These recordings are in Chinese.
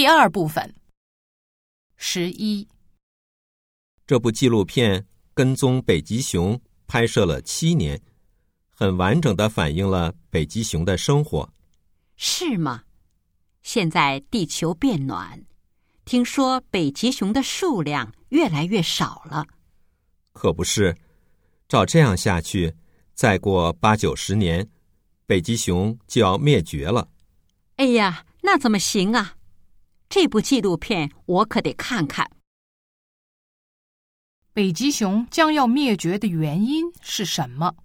第二部分。十一，这部纪录片跟踪北极熊拍摄了七年，很完整的反映了北极熊的生活。是吗？现在地球变暖，听说北极熊的数量越来越少了。可不是，照这样下去，再过八九十年，北极熊就要灭绝了。哎呀，那怎么行啊？这部纪录片我可得看看。北极熊将要灭绝的原因是什么？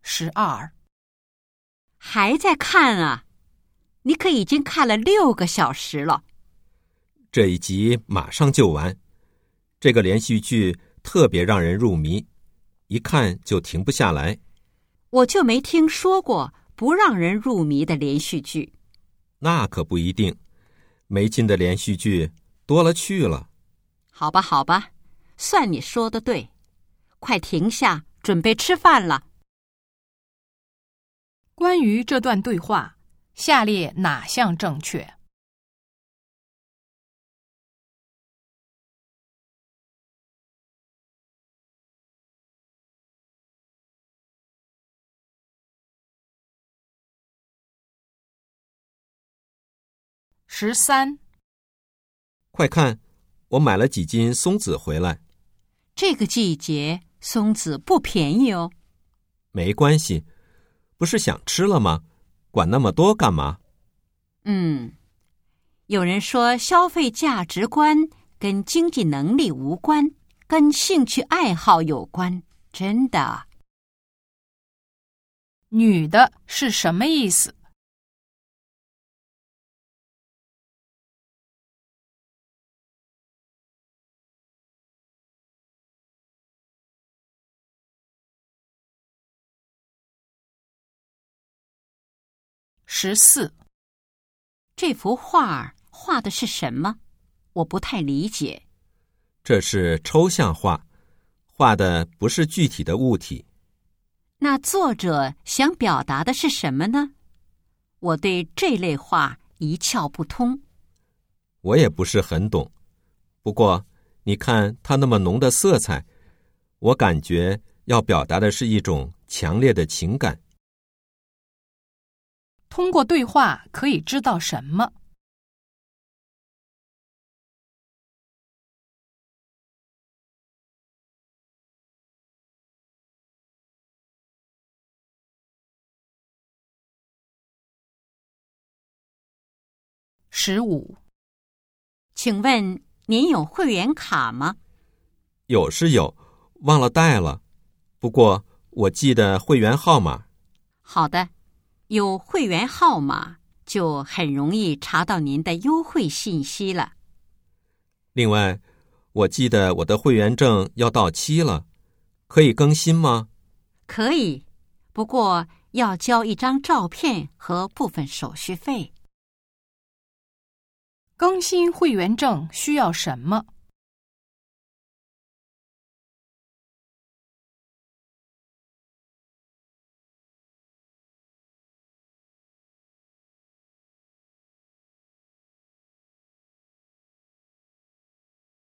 十二，还在看啊？你可已经看了六个小时了。这一集马上就完，这个连续剧特别让人入迷，一看就停不下来。我就没听说过不让人入迷的连续剧。那可不一定，没劲的连续剧多了去了。好吧，好吧，算你说的对。快停下，准备吃饭了。关于这段对话，下列哪项正确？十三，快看，我买了几斤松子回来。这个季节松子不便宜哦。没关系，不是想吃了吗？管那么多干嘛？嗯，有人说消费价值观跟经济能力无关，跟兴趣爱好有关。真的，女的是什么意思？十四，这幅画画的是什么？我不太理解。这是抽象画，画的不是具体的物体。那作者想表达的是什么呢？我对这类画一窍不通。我也不是很懂。不过，你看它那么浓的色彩，我感觉要表达的是一种强烈的情感。通过对话可以知道什么？十五，请问您有会员卡吗？有是有，忘了带了。不过我记得会员号码。好的。有会员号码，就很容易查到您的优惠信息了。另外，我记得我的会员证要到期了，可以更新吗？可以，不过要交一张照片和部分手续费。更新会员证需要什么？